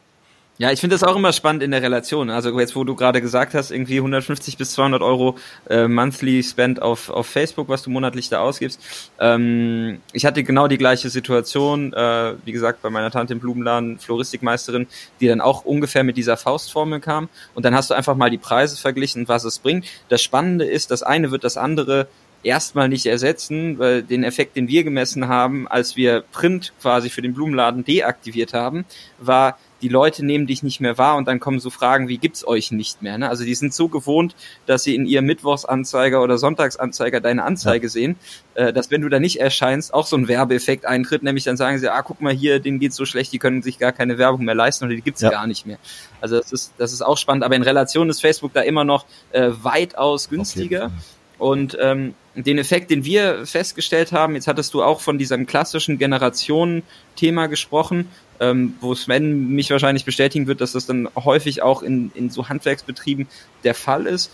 ja, ich finde das auch immer spannend in der Relation. Also jetzt, wo du gerade gesagt hast, irgendwie 150 bis 200 Euro äh, monthly spend auf, auf Facebook, was du monatlich da ausgibst. Ähm, ich hatte genau die gleiche Situation, äh, wie gesagt, bei meiner Tante im Blumenladen, Floristikmeisterin, die dann auch ungefähr mit dieser Faustformel kam. Und dann hast du einfach mal die Preise verglichen, was es bringt. Das Spannende ist, das eine wird das andere erstmal nicht ersetzen, weil den Effekt, den wir gemessen haben, als wir Print quasi für den Blumenladen deaktiviert haben, war die Leute nehmen dich nicht mehr wahr und dann kommen so Fragen wie gibt's euch nicht mehr. Ne? Also die sind so gewohnt, dass sie in ihrem Mittwochsanzeiger oder Sonntagsanzeiger deine Anzeige ja. sehen, äh, dass wenn du da nicht erscheinst, auch so ein Werbeeffekt eintritt, nämlich dann sagen sie, ah, guck mal hier, denen geht's so schlecht, die können sich gar keine Werbung mehr leisten oder die gibt's ja. gar nicht mehr. Also das ist, das ist auch spannend, aber in Relation ist Facebook da immer noch äh, weitaus günstiger. Okay. Und ähm, den Effekt, den wir festgestellt haben, jetzt hattest du auch von diesem klassischen Generationen-Thema gesprochen, ähm, wo Sven mich wahrscheinlich bestätigen wird, dass das dann häufig auch in, in so Handwerksbetrieben der Fall ist.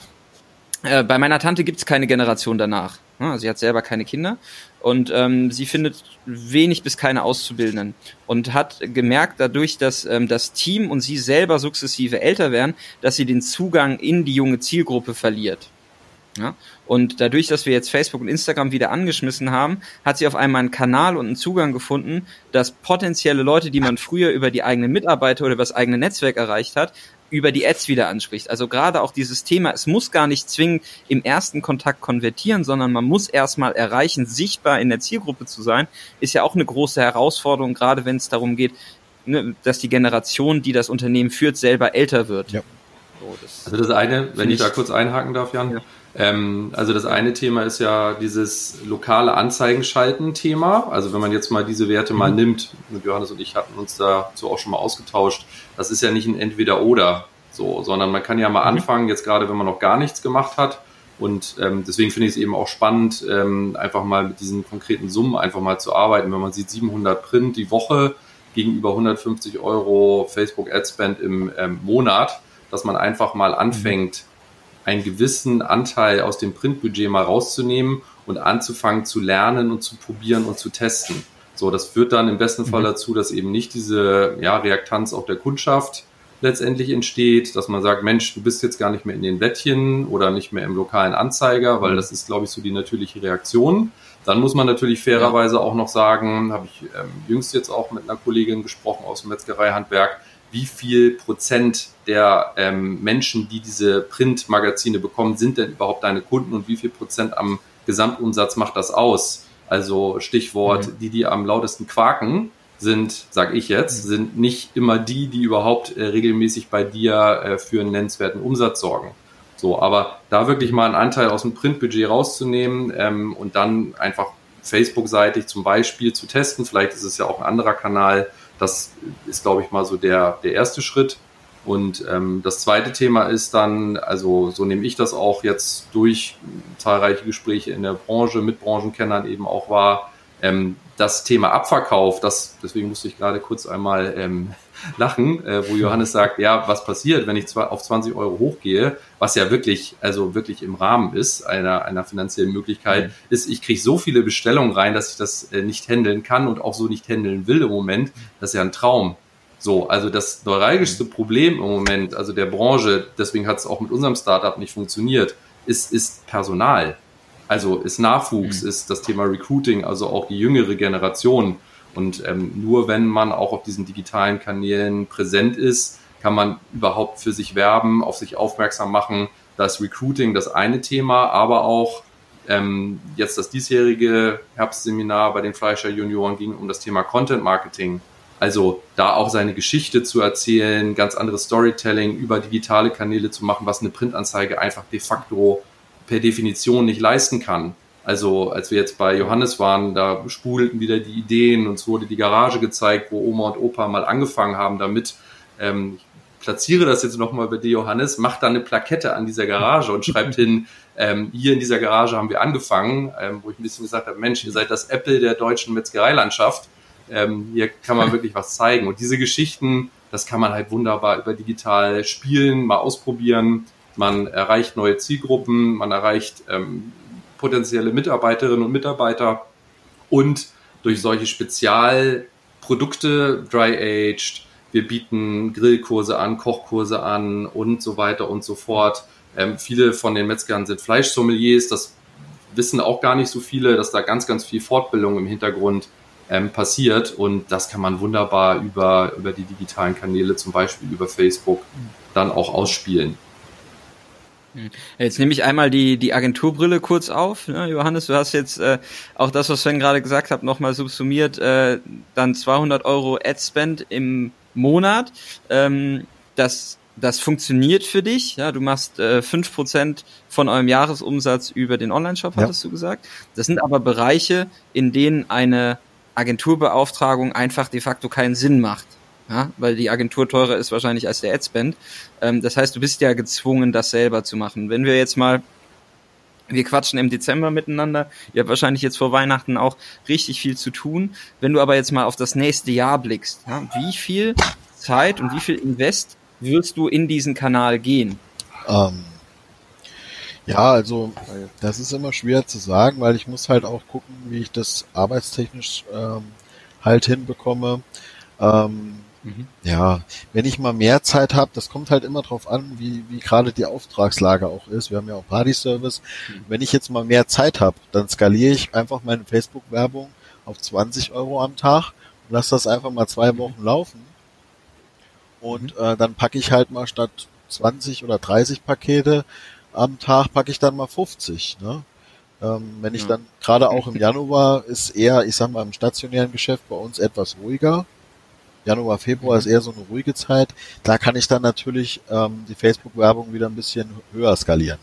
Äh, bei meiner Tante gibt es keine Generation danach. Ja, sie hat selber keine Kinder und ähm, sie findet wenig bis keine Auszubildenden und hat gemerkt dadurch, dass ähm, das Team und sie selber sukzessive älter werden, dass sie den Zugang in die junge Zielgruppe verliert. Ja? Und dadurch, dass wir jetzt Facebook und Instagram wieder angeschmissen haben, hat sie auf einmal einen Kanal und einen Zugang gefunden, dass potenzielle Leute, die man früher über die eigenen Mitarbeiter oder über das eigene Netzwerk erreicht hat, über die Ads wieder anspricht. Also gerade auch dieses Thema, es muss gar nicht zwingend im ersten Kontakt konvertieren, sondern man muss erstmal erreichen, sichtbar in der Zielgruppe zu sein, ist ja auch eine große Herausforderung, gerade wenn es darum geht, ne, dass die Generation, die das Unternehmen führt, selber älter wird. Ja. So, das also das eine, wenn ich, ich da kurz einhaken darf, Jan, ja. Ähm, also das eine Thema ist ja dieses lokale Anzeigenschalten-Thema. Also wenn man jetzt mal diese Werte mal mhm. nimmt, Johannes und ich hatten uns dazu auch schon mal ausgetauscht, das ist ja nicht ein Entweder-Oder, so, sondern man kann ja mal mhm. anfangen, jetzt gerade wenn man noch gar nichts gemacht hat. Und ähm, deswegen finde ich es eben auch spannend, ähm, einfach mal mit diesen konkreten Summen einfach mal zu arbeiten. Wenn man sieht, 700 Print die Woche gegenüber 150 Euro Facebook Adspend im ähm, Monat, dass man einfach mal anfängt, einen gewissen Anteil aus dem Printbudget mal rauszunehmen und anzufangen zu lernen und zu probieren und zu testen. So, das führt dann im besten Fall mhm. dazu, dass eben nicht diese ja, Reaktanz auch der Kundschaft letztendlich entsteht, dass man sagt, Mensch, du bist jetzt gar nicht mehr in den Blättchen oder nicht mehr im lokalen Anzeiger, weil mhm. das ist, glaube ich, so die natürliche Reaktion. Dann muss man natürlich fairerweise auch noch sagen, habe ich ähm, jüngst jetzt auch mit einer Kollegin gesprochen aus dem Metzgereihandwerk, wie viel Prozent der ähm, Menschen, die diese Printmagazine bekommen, sind denn überhaupt deine Kunden und wie viel Prozent am Gesamtumsatz macht das aus? Also Stichwort, mhm. die, die am lautesten quaken, sind, sag ich jetzt, mhm. sind nicht immer die, die überhaupt äh, regelmäßig bei dir äh, für einen nennenswerten Umsatz sorgen. So, aber da wirklich mal einen Anteil aus dem Printbudget rauszunehmen ähm, und dann einfach Facebook-seitig zum Beispiel zu testen, vielleicht ist es ja auch ein anderer Kanal, das ist, glaube ich, mal so der, der erste Schritt. Und ähm, das zweite Thema ist dann, also so nehme ich das auch jetzt durch zahlreiche Gespräche in der Branche mit Branchenkennern eben auch wahr, ähm, das Thema Abverkauf, das, deswegen musste ich gerade kurz einmal ähm, lachen, äh, wo Johannes sagt, ja, was passiert, wenn ich zwar auf 20 Euro hochgehe, was ja wirklich, also wirklich im Rahmen ist, einer, einer finanziellen Möglichkeit, mhm. ist, ich kriege so viele Bestellungen rein, dass ich das äh, nicht handeln kann und auch so nicht handeln will im Moment. Das ist ja ein Traum. So, also das neuralgischste Problem im Moment, also der Branche, deswegen hat es auch mit unserem Startup nicht funktioniert, ist, ist Personal. Also ist Nachwuchs, mhm. ist das Thema Recruiting, also auch die jüngere Generation. Und ähm, nur wenn man auch auf diesen digitalen Kanälen präsent ist, kann man überhaupt für sich werben, auf sich aufmerksam machen. Da ist Recruiting das eine Thema, aber auch ähm, jetzt das diesjährige Herbstseminar bei den Fleischer Junioren ging um das Thema Content Marketing. Also da auch seine Geschichte zu erzählen, ganz anderes Storytelling über digitale Kanäle zu machen, was eine Printanzeige einfach de facto per Definition nicht leisten kann. Also als wir jetzt bei Johannes waren, da sprudelten wieder die Ideen, uns wurde die Garage gezeigt, wo Oma und Opa mal angefangen haben damit. Ähm, ich platziere das jetzt nochmal bei dir, Johannes, macht da eine Plakette an dieser Garage und schreibt hin, ähm, hier in dieser Garage haben wir angefangen, ähm, wo ich ein bisschen gesagt habe, Mensch, ihr seid das Apple der deutschen Metzgereilandschaft. Ähm, hier kann man wirklich was zeigen. Und diese Geschichten, das kann man halt wunderbar über digital spielen, mal ausprobieren. Man erreicht neue Zielgruppen, man erreicht ähm, potenzielle Mitarbeiterinnen und Mitarbeiter und durch solche Spezialprodukte, Dry-Aged, wir bieten Grillkurse an, Kochkurse an und so weiter und so fort. Ähm, viele von den Metzgern sind Fleischsommeliers, das wissen auch gar nicht so viele, dass da ganz, ganz viel Fortbildung im Hintergrund ähm, passiert und das kann man wunderbar über, über die digitalen Kanäle, zum Beispiel über Facebook, dann auch ausspielen. Jetzt nehme ich einmal die, die Agenturbrille kurz auf. Ne, Johannes, du hast jetzt äh, auch das, was Sven gerade gesagt hat, nochmal subsumiert, äh, dann 200 Euro Ad-Spend im Monat. Ähm, das, das funktioniert für dich. Ja, du machst äh, 5% von eurem Jahresumsatz über den Online-Shop, hattest ja. du gesagt. Das sind aber Bereiche, in denen eine Agenturbeauftragung einfach de facto keinen Sinn macht ja, weil die Agentur teurer ist wahrscheinlich als der Adspend. Ähm, das heißt, du bist ja gezwungen, das selber zu machen. Wenn wir jetzt mal wir quatschen im Dezember miteinander. Ihr habt wahrscheinlich jetzt vor Weihnachten auch richtig viel zu tun. Wenn du aber jetzt mal auf das nächste Jahr blickst, ja, wie viel Zeit und wie viel Invest wirst du in diesen Kanal gehen? Ähm, ja, also das ist immer schwer zu sagen, weil ich muss halt auch gucken, wie ich das arbeitstechnisch ähm, halt hinbekomme. Ähm, Mhm. Ja, wenn ich mal mehr Zeit habe, das kommt halt immer drauf an, wie, wie gerade die Auftragslage auch ist. Wir haben ja auch Party-Service. Mhm. Wenn ich jetzt mal mehr Zeit habe, dann skaliere ich einfach meine Facebook-Werbung auf 20 Euro am Tag und lasse das einfach mal zwei mhm. Wochen laufen. Und mhm. äh, dann packe ich halt mal statt 20 oder 30 Pakete am Tag, packe ich dann mal 50. Ne? Ähm, wenn ich ja. dann, gerade auch im Januar, ist eher, ich sag mal, im stationären Geschäft bei uns etwas ruhiger. Januar, Februar ist eher so eine ruhige Zeit. Da kann ich dann natürlich ähm, die Facebook-Werbung wieder ein bisschen höher skalieren.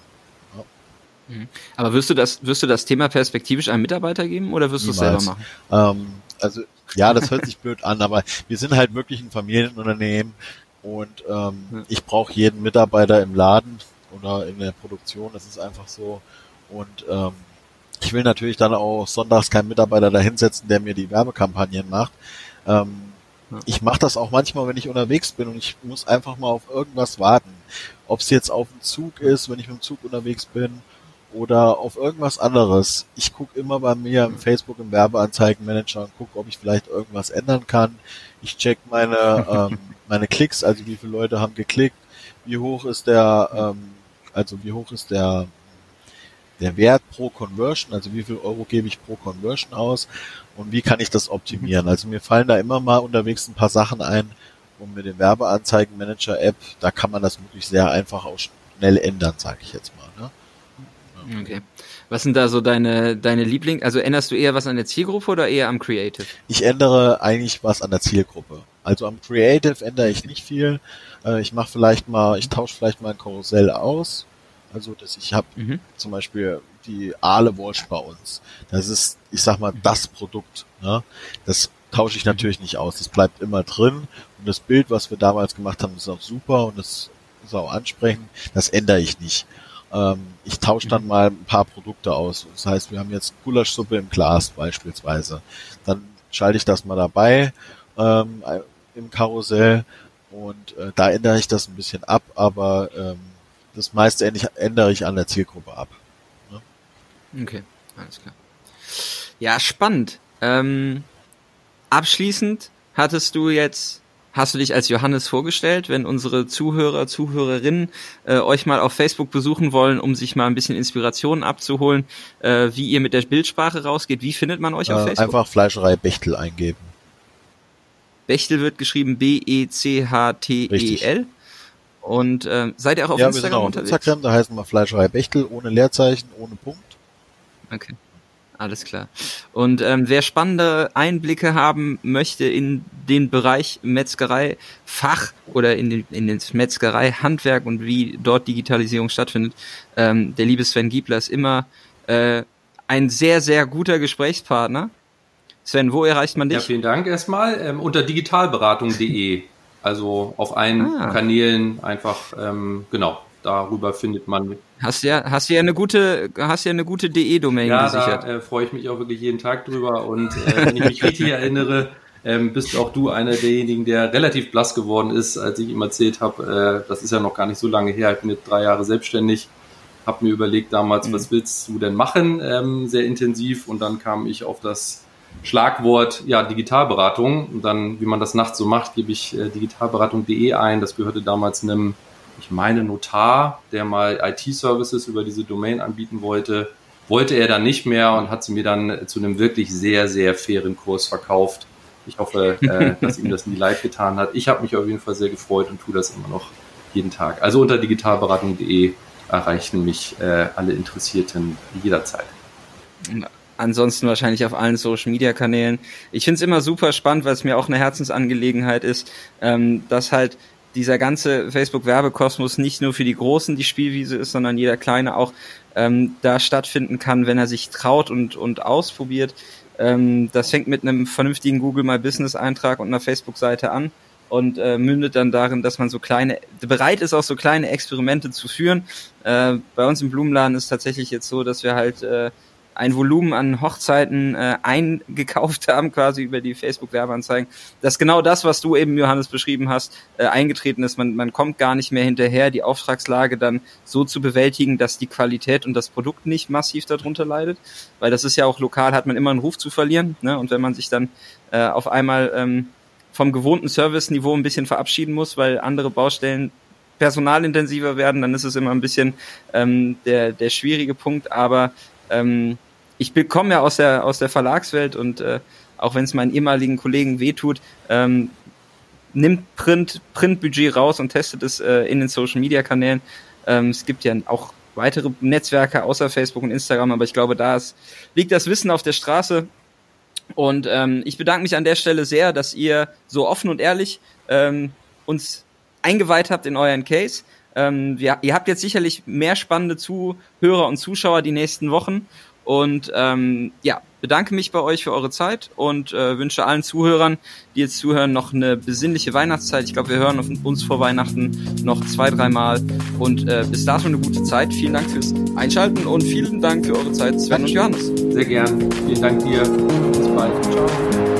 Ja. Mhm. Aber wirst du das, wirst du das Thema perspektivisch einem Mitarbeiter geben oder wirst du es selber machen? Ähm, also ja, das hört sich blöd an, aber wir sind halt wirklich ein Familienunternehmen und ähm, ja. ich brauche jeden Mitarbeiter im Laden oder in der Produktion. Das ist einfach so. Und ähm, ich will natürlich dann auch sonntags keinen Mitarbeiter da hinsetzen, der mir die Werbekampagnen macht. Ähm, ich mache das auch manchmal, wenn ich unterwegs bin und ich muss einfach mal auf irgendwas warten. Ob es jetzt auf dem Zug ist, wenn ich mit dem Zug unterwegs bin oder auf irgendwas anderes. Ich gucke immer bei mir im Facebook im Werbeanzeigenmanager und gucke, ob ich vielleicht irgendwas ändern kann. Ich check meine ähm, meine Klicks, also wie viele Leute haben geklickt, wie hoch ist der ähm, also wie hoch ist der der Wert pro Conversion, also wie viel Euro gebe ich pro Conversion aus und wie kann ich das optimieren. Also mir fallen da immer mal unterwegs ein paar Sachen ein, und mit dem Werbeanzeigenmanager-App, da kann man das wirklich sehr einfach auch schnell ändern, sage ich jetzt mal. Ne? Okay. Was sind da so deine, deine Liebling? Also änderst du eher was an der Zielgruppe oder eher am Creative? Ich ändere eigentlich was an der Zielgruppe. Also am Creative ändere ich nicht viel. Äh, ich mache vielleicht mal, ich tausche vielleicht mal ein Karussell aus also, dass ich habe mhm. zum Beispiel die Aale Wurst bei uns. Das ist, ich sag mal, das Produkt. Ne? Das tausche ich natürlich nicht aus. Das bleibt immer drin. Und das Bild, was wir damals gemacht haben, ist auch super und das ist auch ansprechend. Das ändere ich nicht. Ähm, ich tausche dann mhm. mal ein paar Produkte aus. Das heißt, wir haben jetzt Gulaschsuppe im Glas beispielsweise. Dann schalte ich das mal dabei ähm, im Karussell und äh, da ändere ich das ein bisschen ab, aber ähm, das meiste ändere ich an der Zielgruppe ab. Ne? Okay, alles klar. Ja, spannend. Ähm, abschließend hattest du jetzt hast du dich als Johannes vorgestellt, wenn unsere Zuhörer, Zuhörerinnen äh, euch mal auf Facebook besuchen wollen, um sich mal ein bisschen Inspiration abzuholen, äh, wie ihr mit der Bildsprache rausgeht? Wie findet man euch auf Äh, Facebook? einfach Fleischerei Bechtel eingeben. Bechtel wird geschrieben B-E-C-H-T-E-L. Und ähm, seid ihr auch auf ja, wir sind Instagram auch auf unterwegs? Instagram, da heißen wir Fleischerei Bechtel, ohne Leerzeichen, ohne Punkt. Okay. Alles klar. Und ähm, wer spannende Einblicke haben möchte in den Bereich Metzgerei Fach oder in den in das Metzgerei Handwerk und wie dort Digitalisierung stattfindet, ähm, der liebe Sven Giebler ist immer äh, ein sehr sehr guter Gesprächspartner. Sven, wo erreicht man Ja, dich? vielen Dank erstmal. Ähm, unter digitalberatung.de. Also auf allen Ah. Kanälen einfach, ähm, genau, darüber findet man. hast ja hast ja eine gute hast ja eine gute DE-Domain Ja, gesichert. da äh, freue ich mich auch wirklich jeden Tag drüber. Und äh, wenn ich mich richtig erinnere, ähm, bist auch du einer derjenigen, der relativ blass geworden ist, als ich ihm erzählt habe, äh, das ist ja noch gar nicht so lange her, ich bin jetzt drei Jahre selbstständig, habe mir überlegt damals, Mhm. was willst du denn machen, ähm, sehr intensiv. Und dann kam ich auf das Schlagwort ja Digitalberatung. Und dann, wie man das nachts so macht, gebe ich äh, digitalberatung.de ein. Das gehörte damals einem, ich meine, Notar, der mal IT-Services über diese Domain anbieten wollte. Wollte er dann nicht mehr und hat sie mir dann äh, zu einem wirklich sehr, sehr fairen Kurs verkauft. Ich hoffe, äh, dass ihm das nie leid getan hat. Ich habe mich auf jeden Fall sehr gefreut und tue das immer noch jeden Tag. Also unter digitalberatung.de erreichen mich äh, alle Interessierten jederzeit. Ansonsten wahrscheinlich auf allen Social Media Kanälen. Ich finde es immer super spannend, weil es mir auch eine Herzensangelegenheit ist, ähm, dass halt dieser ganze Facebook-Werbekosmos nicht nur für die Großen die Spielwiese ist, sondern jeder Kleine auch ähm, da stattfinden kann, wenn er sich traut und, und ausprobiert. Ähm, das fängt mit einem vernünftigen Google My Business Eintrag und einer Facebook-Seite an und äh, mündet dann darin, dass man so kleine, bereit ist, auch so kleine Experimente zu führen. Äh, bei uns im Blumenladen ist tatsächlich jetzt so, dass wir halt äh, ein Volumen an Hochzeiten äh, eingekauft haben, quasi über die Facebook-Werbeanzeigen, dass genau das, was du eben, Johannes, beschrieben hast, äh, eingetreten ist. Man, man kommt gar nicht mehr hinterher, die Auftragslage dann so zu bewältigen, dass die Qualität und das Produkt nicht massiv darunter leidet. Weil das ist ja auch lokal, hat man immer einen Ruf zu verlieren. Ne? Und wenn man sich dann äh, auf einmal ähm, vom gewohnten Service-Niveau ein bisschen verabschieden muss, weil andere Baustellen personalintensiver werden, dann ist es immer ein bisschen ähm, der, der schwierige Punkt. Aber ähm, ich komme ja aus der, aus der Verlagswelt und äh, auch wenn es meinen ehemaligen Kollegen wehtut, ähm, nimmt Print, Printbudget raus und testet es äh, in den Social Media Kanälen. Ähm, es gibt ja auch weitere Netzwerke außer Facebook und Instagram, aber ich glaube, da ist, liegt das Wissen auf der Straße. Und ähm, ich bedanke mich an der Stelle sehr, dass ihr so offen und ehrlich ähm, uns eingeweiht habt in euren Case. Ähm, wir, ihr habt jetzt sicherlich mehr spannende Zuhörer und Zuschauer die nächsten Wochen. Und ähm, ja, bedanke mich bei euch für eure Zeit und äh, wünsche allen Zuhörern, die jetzt zuhören, noch eine besinnliche Weihnachtszeit. Ich glaube, wir hören auf uns vor Weihnachten noch zwei, dreimal. Und äh, bis dato eine gute Zeit. Vielen Dank fürs Einschalten und vielen Dank für eure Zeit, Sven und Johannes. Sehr gern. Vielen Dank dir. Bis bald. Ciao.